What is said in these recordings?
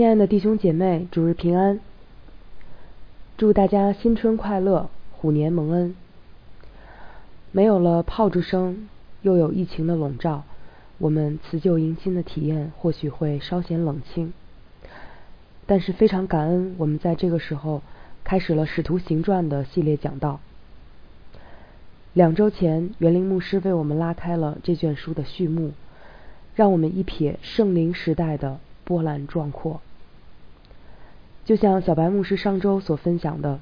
亲爱的弟兄姐妹，主日平安！祝大家新春快乐，虎年蒙恩。没有了炮竹声，又有疫情的笼罩，我们辞旧迎新的体验或许会稍显冷清。但是非常感恩，我们在这个时候开始了《使徒行传》的系列讲道。两周前，园林牧师为我们拉开了这卷书的序幕，让我们一瞥圣灵时代的。波澜壮阔，就像小白牧师上周所分享的，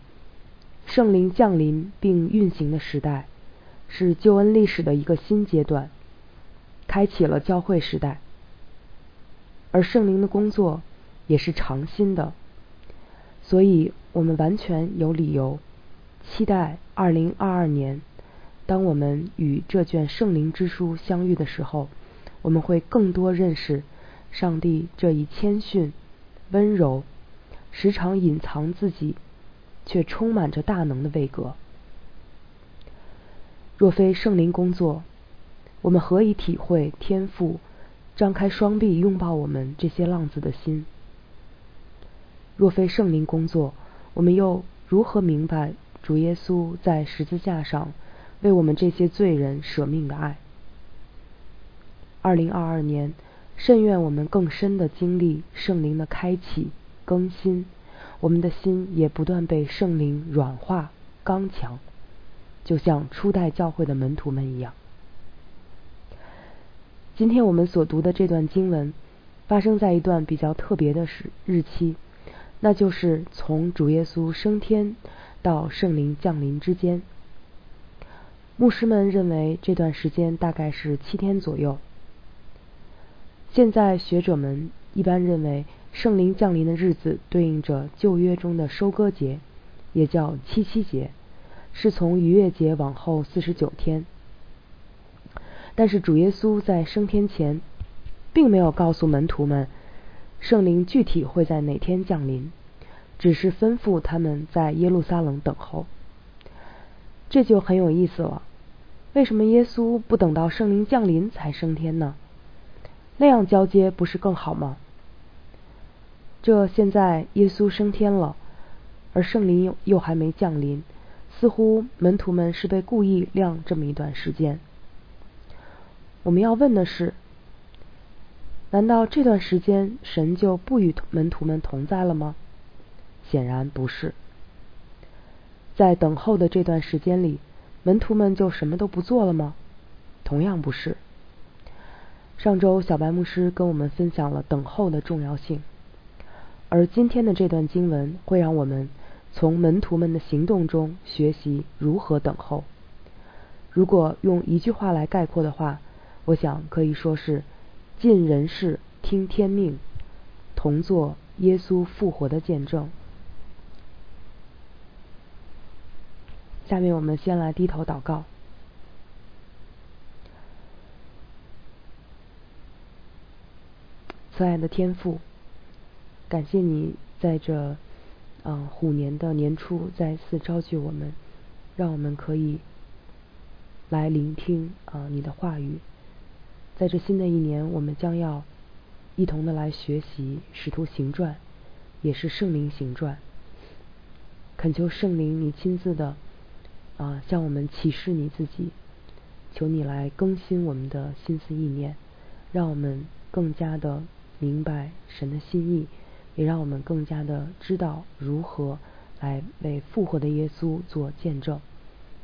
圣灵降临并运行的时代，是救恩历史的一个新阶段，开启了教会时代。而圣灵的工作也是长新的，所以我们完全有理由期待二零二二年，当我们与这卷圣灵之书相遇的时候，我们会更多认识。上帝这一谦逊、温柔、时常隐藏自己，却充满着大能的位格。若非圣灵工作，我们何以体会天赋张开双臂拥抱我们这些浪子的心？若非圣灵工作，我们又如何明白主耶稣在十字架上为我们这些罪人舍命的爱？二零二二年。甚愿我们更深的经历圣灵的开启、更新，我们的心也不断被圣灵软化、刚强，就像初代教会的门徒们一样。今天我们所读的这段经文，发生在一段比较特别的时日期，那就是从主耶稣升天到圣灵降临之间。牧师们认为这段时间大概是七天左右。现在学者们一般认为，圣灵降临的日子对应着旧约中的收割节，也叫七七节，是从逾越节往后四十九天。但是主耶稣在升天前，并没有告诉门徒们圣灵具体会在哪天降临，只是吩咐他们在耶路撒冷等候。这就很有意思了，为什么耶稣不等到圣灵降临才升天呢？那样交接不是更好吗？这现在耶稣升天了，而圣灵又又还没降临，似乎门徒们是被故意晾这么一段时间。我们要问的是：难道这段时间神就不与门徒们同在了吗？显然不是。在等候的这段时间里，门徒们就什么都不做了吗？同样不是。上周小白牧师跟我们分享了等候的重要性，而今天的这段经文会让我们从门徒们的行动中学习如何等候。如果用一句话来概括的话，我想可以说是尽人事听天命，同做耶稣复活的见证。下面我们先来低头祷告。慈爱的天父，感谢你在这嗯虎年的年初再次召集我们，让我们可以来聆听啊你的话语。在这新的一年，我们将要一同的来学习《使徒行传》，也是圣灵行传。恳求圣灵你亲自的啊向我们启示你自己，求你来更新我们的心思意念，让我们更加的。明白神的心意，也让我们更加的知道如何来为复活的耶稣做见证。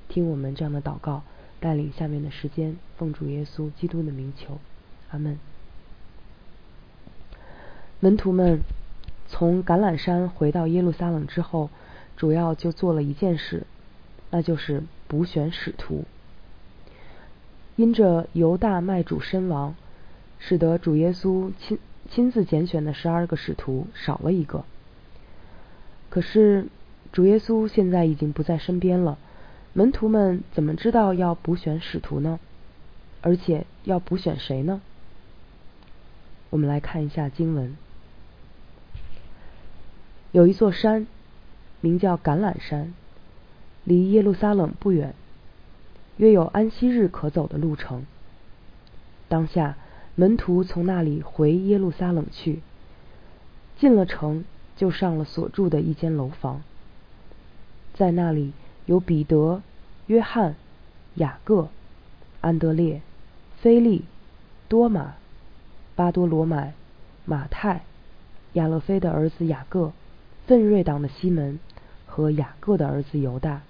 听我们这样的祷告，带领下面的时间，奉主耶稣基督的名求，阿门。门徒们从橄榄山回到耶路撒冷之后，主要就做了一件事，那就是补选使徒。因着犹大卖主身亡，使得主耶稣亲。亲自拣选的十二个使徒少了一个，可是主耶稣现在已经不在身边了，门徒们怎么知道要补选使徒呢？而且要补选谁呢？我们来看一下经文，有一座山，名叫橄榄山，离耶路撒冷不远，约有安息日可走的路程。当下。门徒从那里回耶路撒冷去，进了城，就上了所住的一间楼房，在那里有彼得、约翰、雅各、安德烈、菲利、多马、巴多罗买、马太、亚勒菲的儿子雅各、奋锐党的西门和雅各的儿子犹大。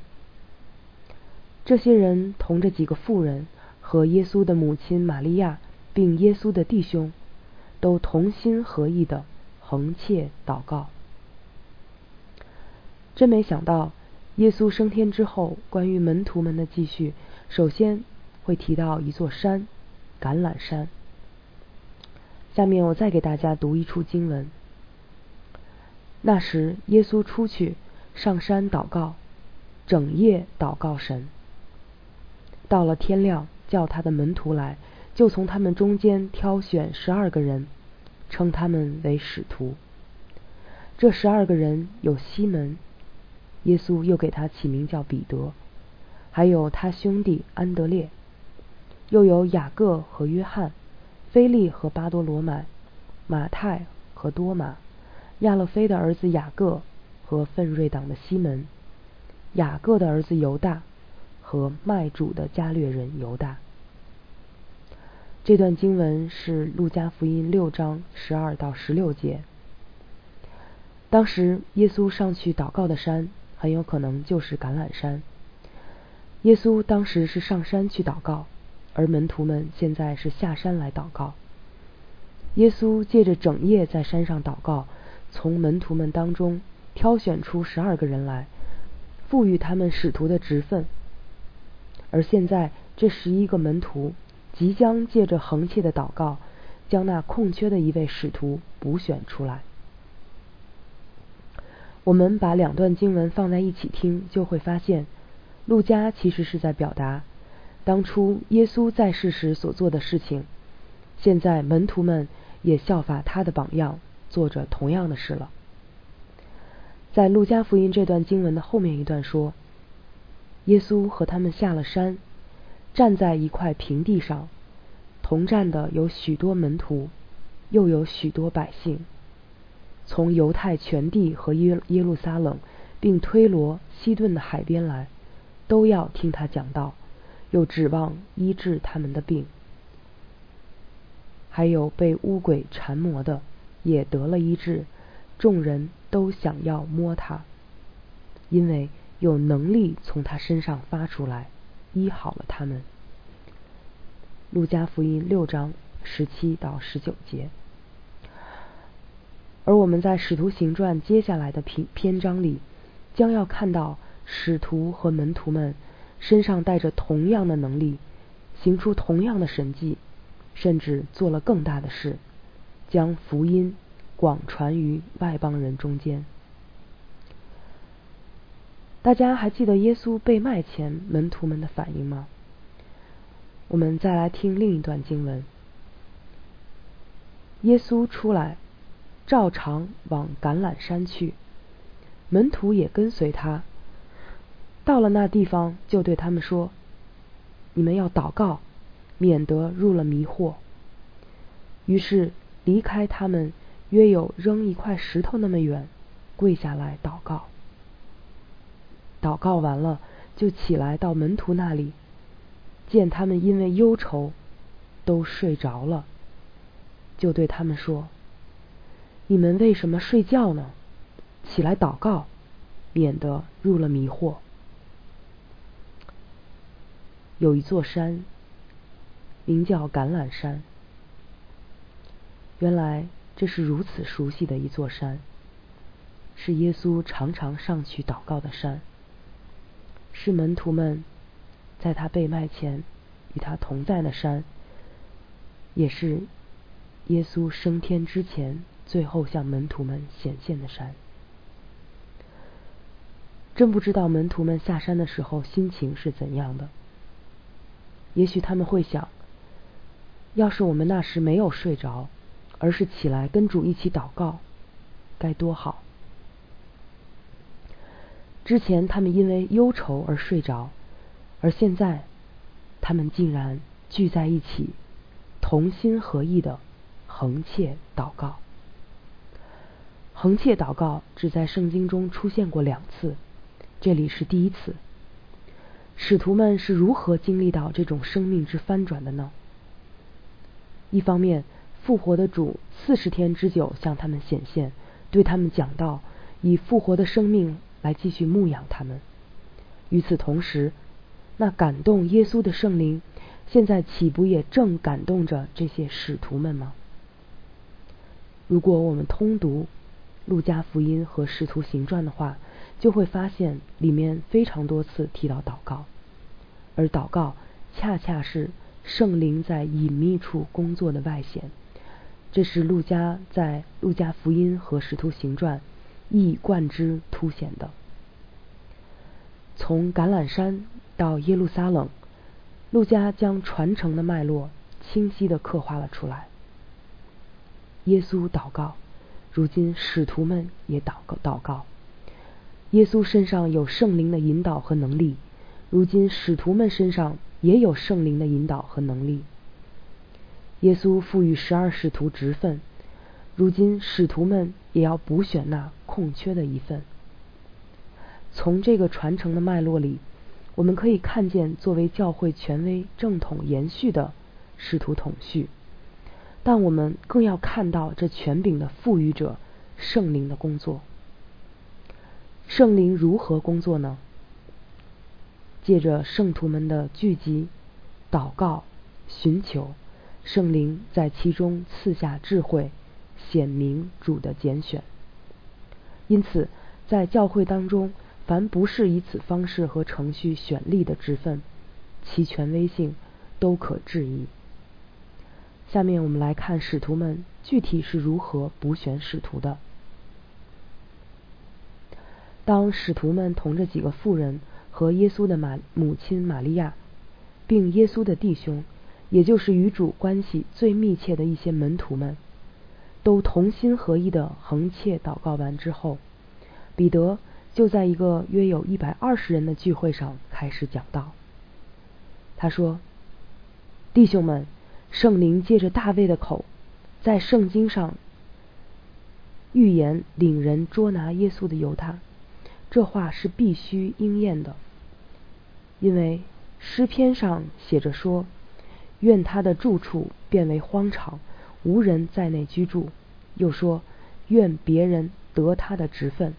这些人同着几个妇人和耶稣的母亲玛利亚，并耶稣的弟兄，都同心合意的横切祷告。真没想到，耶稣升天之后，关于门徒们的继续，首先会提到一座山——橄榄山。下面我再给大家读一处经文。那时，耶稣出去上山祷告，整夜祷告神。到了天亮，叫他的门徒来，就从他们中间挑选十二个人，称他们为使徒。这十二个人有西门，耶稣又给他起名叫彼得，还有他兄弟安德烈，又有雅各和约翰，菲利和巴多罗买，马太和多马，亚勒菲的儿子雅各和奋锐党的西门，雅各的儿子犹大。和卖主的加略人犹大。这段经文是路加福音六章十二到十六节。当时耶稣上去祷告的山，很有可能就是橄榄山。耶稣当时是上山去祷告，而门徒们现在是下山来祷告。耶稣借着整夜在山上祷告，从门徒们当中挑选出十二个人来，赋予他们使徒的职分。而现在，这十一个门徒即将借着横切的祷告，将那空缺的一位使徒补选出来。我们把两段经文放在一起听，就会发现，路加其实是在表达当初耶稣在世时所做的事情，现在门徒们也效法他的榜样，做着同样的事了。在路加福音这段经文的后面一段说。耶稣和他们下了山，站在一块平地上，同站的有许多门徒，又有许多百姓，从犹太全地和耶耶路撒冷，并推罗、西顿的海边来，都要听他讲道，又指望医治他们的病。还有被污鬼缠磨的，也得了医治，众人都想要摸他，因为。有能力从他身上发出来，医好了他们。路加福音六章十七到十九节。而我们在使徒行传接下来的篇篇章里，将要看到使徒和门徒们身上带着同样的能力，行出同样的神迹，甚至做了更大的事，将福音广传于外邦人中间。大家还记得耶稣被卖前门徒们的反应吗？我们再来听另一段经文。耶稣出来，照常往橄榄山去，门徒也跟随他。到了那地方，就对他们说：“你们要祷告，免得入了迷惑。”于是离开他们，约有扔一块石头那么远，跪下来祷告。祷告完了，就起来到门徒那里，见他们因为忧愁都睡着了，就对他们说：“你们为什么睡觉呢？起来祷告，免得入了迷惑。”有一座山，名叫橄榄山。原来这是如此熟悉的一座山，是耶稣常常上去祷告的山。是门徒们在他被卖前与他同在的山，也是耶稣升天之前最后向门徒们显现的山。真不知道门徒们下山的时候心情是怎样的。也许他们会想：要是我们那时没有睡着，而是起来跟主一起祷告，该多好。之前他们因为忧愁而睡着，而现在他们竟然聚在一起，同心合意的横切祷告。横切祷告只在圣经中出现过两次，这里是第一次。使徒们是如何经历到这种生命之翻转的呢？一方面，复活的主四十天之久向他们显现，对他们讲道，以复活的生命来继续牧养他们。与此同时，那感动耶稣的圣灵，现在岂不也正感动着这些使徒们吗？如果我们通读路加福音和使徒行传的话，就会发现里面非常多次提到祷告，而祷告恰恰是圣灵在隐秘处工作的外显。这是路加在路加福音和使徒行传一以贯之凸显的。从橄榄山到耶路撒冷，路加将传承的脉络清晰的刻画了出来。耶稣祷告，如今使徒们也祷告祷告。耶稣身上有圣灵的引导和能力，如今使徒们身上也有圣灵的引导和能力。耶稣赋予十二使徒职分，如今使徒们也要补选那空缺的一份。从这个传承的脉络里，我们可以看见作为教会权威正统延续的使徒统序。但我们更要看到这权柄的赋予者圣灵的工作。圣灵如何工作呢？借着圣徒们的聚集、祷告、寻求，圣灵在其中赐下智慧，显明主的拣选。因此，在教会当中，凡不是以此方式和程序选立的职分，其权威性都可质疑。下面我们来看使徒们具体是如何补选使徒的。当使徒们同着几个妇人和耶稣的马母亲玛利亚，并耶稣的弟兄，也就是与主关系最密切的一些门徒们，都同心合意的横切祷告完之后，彼得就在一个约有一百二十人的聚会上开始讲道。他说：“弟兄们。”圣灵借着大卫的口，在圣经上预言领人捉拿耶稣的犹大，这话是必须应验的，因为诗篇上写着说：“愿他的住处变为荒场，无人在内居住。”又说：“愿别人得他的职分。”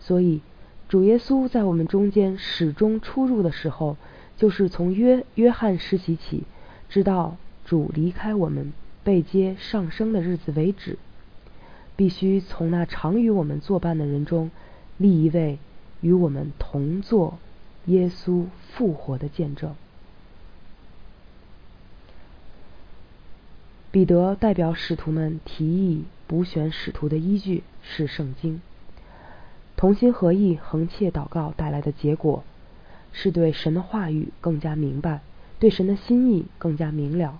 所以，主耶稣在我们中间始终出入的时候，就是从约约翰时期起。直到主离开我们被接上升的日子为止，必须从那常与我们作伴的人中立一位与我们同作耶稣复活的见证。彼得代表使徒们提议补选使徒的依据是圣经，同心合意横切祷告带来的结果是对神的话语更加明白。对神的心意更加明了，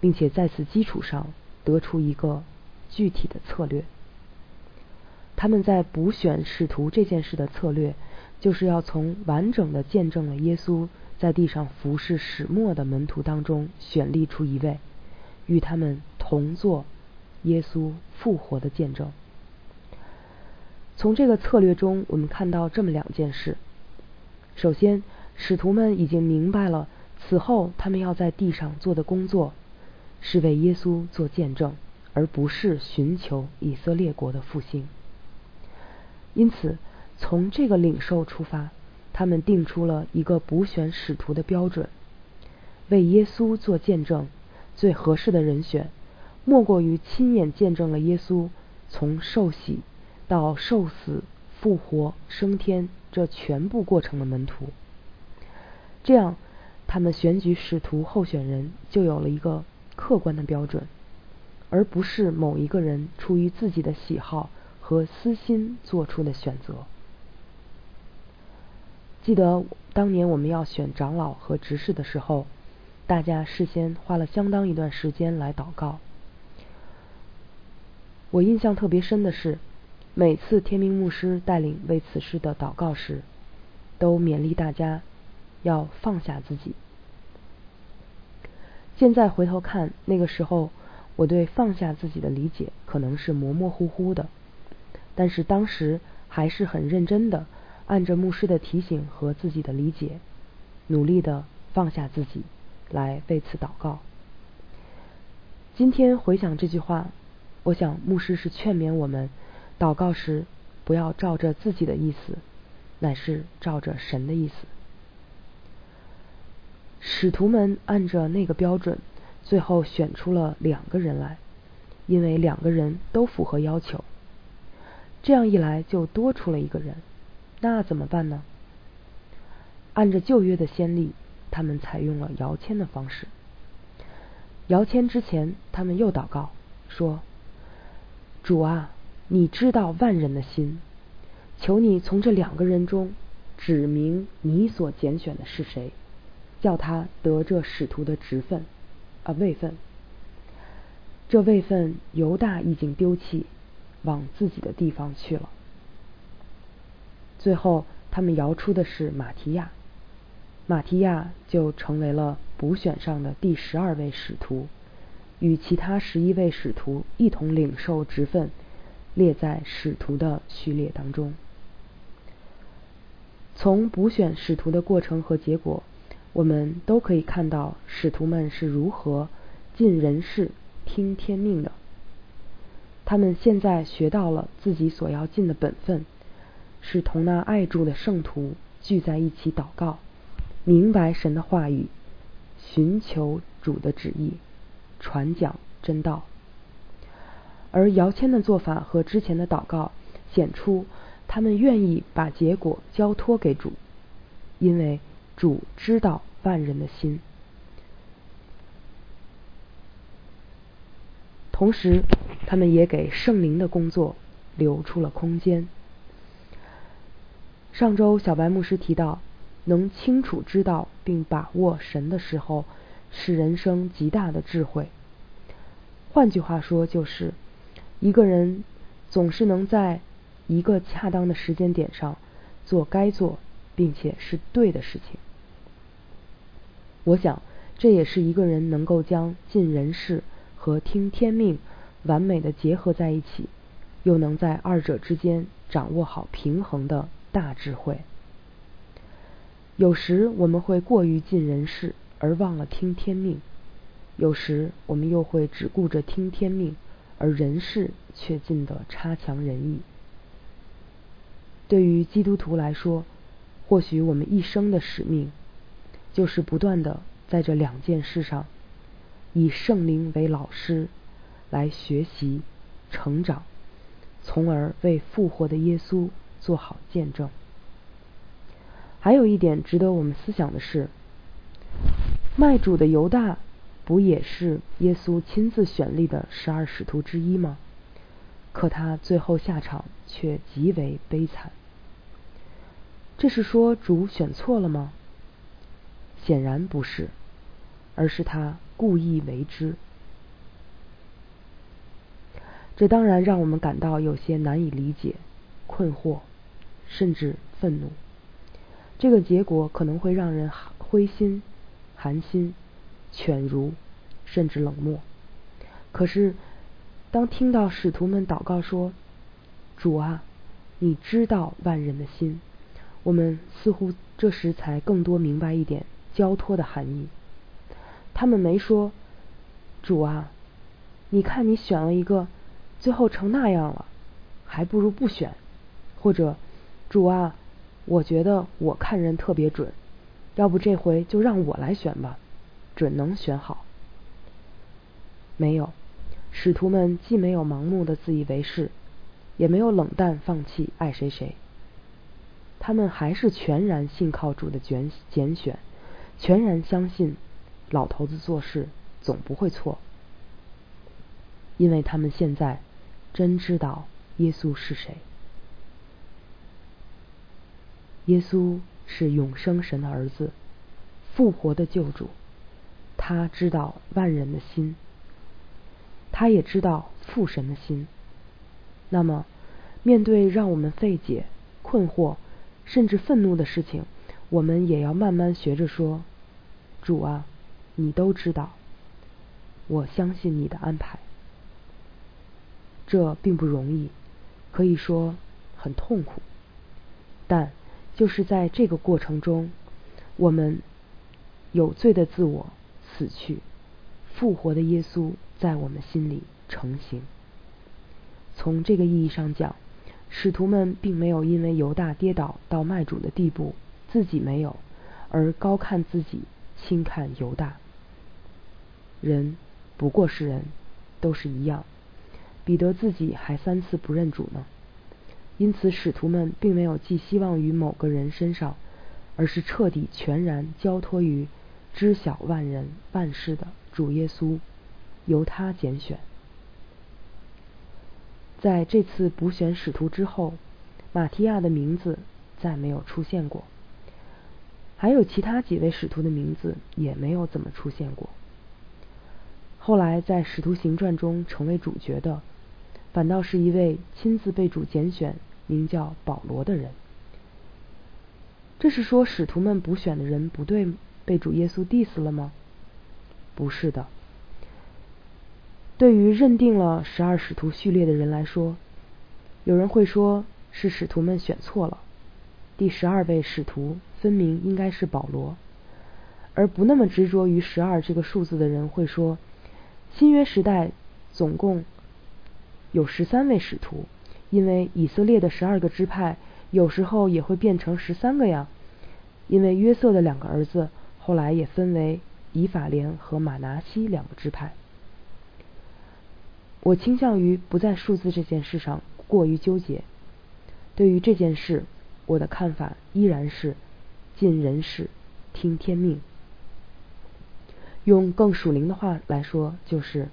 并且在此基础上得出一个具体的策略。他们在补选使徒这件事的策略，就是要从完整的见证了耶稣在地上服侍始末的门徒当中选立出一位，与他们同做耶稣复活的见证。从这个策略中，我们看到这么两件事：首先，使徒们已经明白了。此后，他们要在地上做的工作，是为耶稣做见证，而不是寻求以色列国的复兴。因此，从这个领受出发，他们定出了一个补选使徒的标准：为耶稣做见证，最合适的人选，莫过于亲眼见证了耶稣从受洗到受死、复活、升天这全部过程的门徒。这样。他们选举使徒候选人就有了一个客观的标准，而不是某一个人出于自己的喜好和私心做出的选择。记得当年我们要选长老和执事的时候，大家事先花了相当一段时间来祷告。我印象特别深的是，每次天明牧师带领为此事的祷告时，都勉励大家。要放下自己。现在回头看，那个时候我对放下自己的理解可能是模模糊糊的，但是当时还是很认真的，按着牧师的提醒和自己的理解，努力的放下自己，来为此祷告。今天回想这句话，我想牧师是劝勉我们，祷告时不要照着自己的意思，乃是照着神的意思。使徒们按着那个标准，最后选出了两个人来，因为两个人都符合要求。这样一来，就多出了一个人，那怎么办呢？按着旧约的先例，他们采用了摇签的方式。摇签之前，他们又祷告说：“主啊，你知道万人的心，求你从这两个人中指明你所拣选的是谁，叫他得这使徒的职分啊位分。这位分犹大已经丢弃，往自己的地方去了。最后，他们摇出的是马提亚，马提亚就成为了。”补选上的第十二位使徒，与其他十一位使徒一同领受职分，列在使徒的序列当中。从补选使徒的过程和结果，我们都可以看到使徒们是如何尽人事、听天命的。他们现在学到了自己所要尽的本分，是同那爱住的圣徒聚在一起祷告，明白神的话语。寻求主的旨意，传讲真道。而姚谦的做法和之前的祷告显出，他们愿意把结果交托给主，因为主知道万人的心。同时，他们也给圣灵的工作留出了空间。上周小白牧师提到。能清楚知道并把握神的时候，是人生极大的智慧。换句话说，就是一个人总是能在一个恰当的时间点上做该做并且是对的事情。我想，这也是一个人能够将尽人事和听天命完美的结合在一起，又能在二者之间掌握好平衡的大智慧。有时我们会过于尽人事，而忘了听天命；有时我们又会只顾着听天命，而人事却尽得差强人意。对于基督徒来说，或许我们一生的使命，就是不断的在这两件事上，以圣灵为老师，来学习、成长，从而为复活的耶稣做好见证。还有一点值得我们思想的是，卖主的犹大不也是耶稣亲自选立的十二使徒之一吗？可他最后下场却极为悲惨。这是说主选错了吗？显然不是，而是他故意为之。这当然让我们感到有些难以理解、困惑，甚至愤怒。这个结果可能会让人灰心、寒心、犬儒，甚至冷漠。可是，当听到使徒们祷告说：“主啊，你知道万人的心。”我们似乎这时才更多明白一点交托的含义。他们没说：“主啊，你看你选了一个，最后成那样了，还不如不选。”或者：“主啊。”我觉得我看人特别准，要不这回就让我来选吧，准能选好。没有，使徒们既没有盲目的自以为是，也没有冷淡放弃爱谁谁，他们还是全然信靠主的拣拣选，全然相信老头子做事总不会错，因为他们现在真知道耶稣是谁。耶稣是永生神的儿子，复活的救主。他知道万人的心，他也知道父神的心。那么，面对让我们费解、困惑，甚至愤怒的事情，我们也要慢慢学着说：“主啊，你都知道，我相信你的安排。”这并不容易，可以说很痛苦。但就是在这个过程中，我们有罪的自我死去，复活的耶稣在我们心里成型。从这个意义上讲，使徒们并没有因为犹大跌倒到卖主的地步，自己没有，而高看自己，轻看犹大。人不过是人，都是一样。彼得自己还三次不认主呢。因此，使徒们并没有寄希望于某个人身上，而是彻底全然交托于知晓万人万事的主耶稣，由他拣选。在这次补选使徒之后，马提亚的名字再没有出现过，还有其他几位使徒的名字也没有怎么出现过。后来在《使徒行传》中成为主角的，反倒是一位亲自被主拣选、名叫保罗的人。这是说使徒们补选的人不对，被主耶稣 diss 了吗？不是的。对于认定了十二使徒序列的人来说，有人会说是使徒们选错了。第十二位使徒分明应该是保罗，而不那么执着于十二这个数字的人会说，新约时代总共有十三位使徒，因为以色列的十二个支派有时候也会变成十三个呀。因为约瑟的两个儿子后来也分为以法莲和马拿西两个支派。我倾向于不在数字这件事上过于纠结。对于这件事，我的看法依然是尽人事，听天命。用更属灵的话来说，就是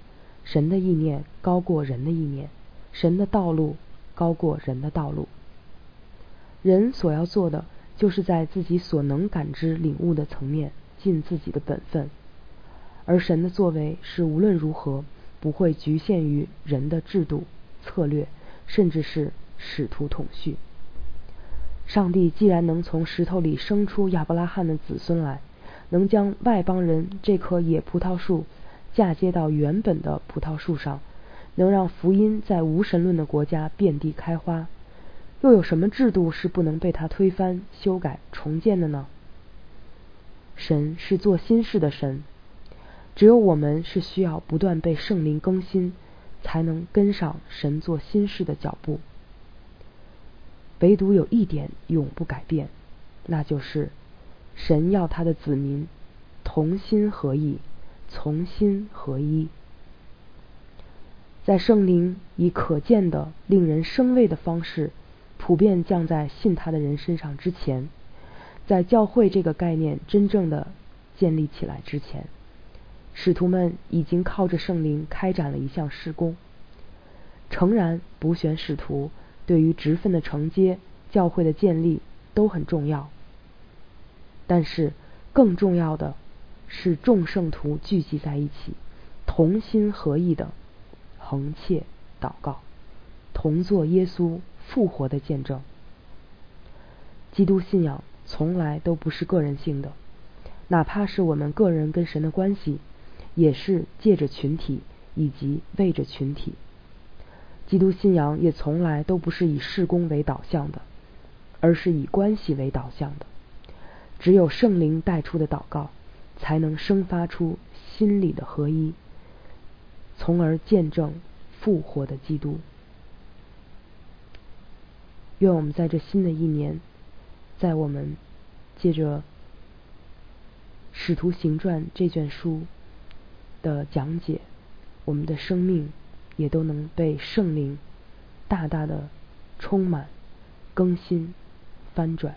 神的意念高过人的意念，神的道路高过人的道路。人所要做的，就是在自己所能感知、领悟的层面尽自己的本分，而神的作为是无论如何。不会局限于人的制度、策略，甚至是使徒统序。上帝既然能从石头里生出亚伯拉罕的子孙来，能将外邦人这棵野葡萄树嫁接到原本的葡萄树上，能让福音在无神论的国家遍地开花，又有什么制度是不能被他推翻、修改、重建的呢？神是做新事的神。只有我们是需要不断被圣灵更新，才能跟上神做新事的脚步。唯独有一点永不改变，那就是神要他的子民同心合意，从心合一。在圣灵以可见的、令人生畏的方式普遍降在信他的人身上之前，在教会这个概念真正的建立起来之前。使徒们已经靠着圣灵开展了一项施工。诚然，补选使徒对于职分的承接、教会的建立都很重要，但是更重要的是众圣徒聚集在一起，同心合意的横切祷告，同做耶稣复活的见证。基督信仰从来都不是个人性的，哪怕是我们个人跟神的关系。也是借着群体以及为着群体，基督信仰也从来都不是以事工为导向的，而是以关系为导向的。只有圣灵带出的祷告，才能生发出心里的合一，从而见证复活的基督。愿我们在这新的一年，在我们借着《使徒行传》这卷书。的讲解，我们的生命也都能被圣灵大大的充满、更新、翻转。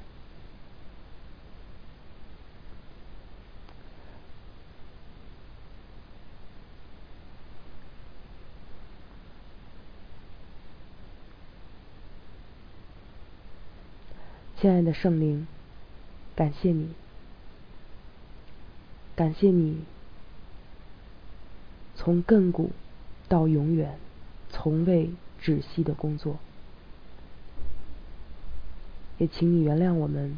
亲爱的圣灵，感谢你，感谢你。从亘古到永远，从未止息的工作，也请你原谅我们，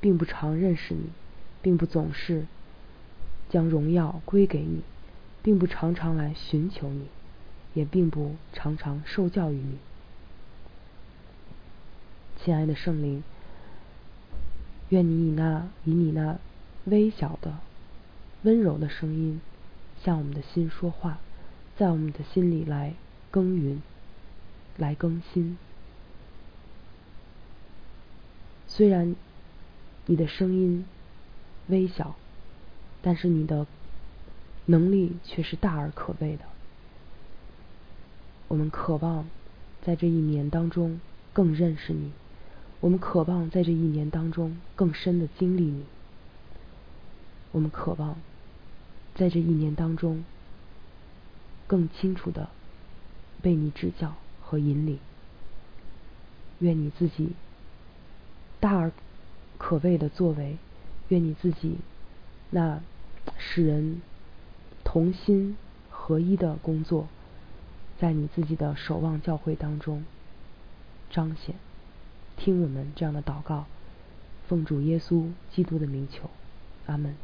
并不常认识你，并不总是将荣耀归给你，并不常常来寻求你，也并不常常受教于你。亲爱的圣灵，愿你以那以你那微小的、温柔的声音，向我们的心说话，在我们的心里来耕耘，来更新。虽然你的声音微小，但是你的能力却是大而可畏的。我们渴望在这一年当中更认识你。我们渴望在这一年当中更深的经历你，我们渴望在这一年当中更清楚的被你指教和引领。愿你自己大而可畏的作为，愿你自己那使人同心合一的工作，在你自己的守望教会当中彰显。听我们这样的祷告，奉主耶稣基督的名求，阿门。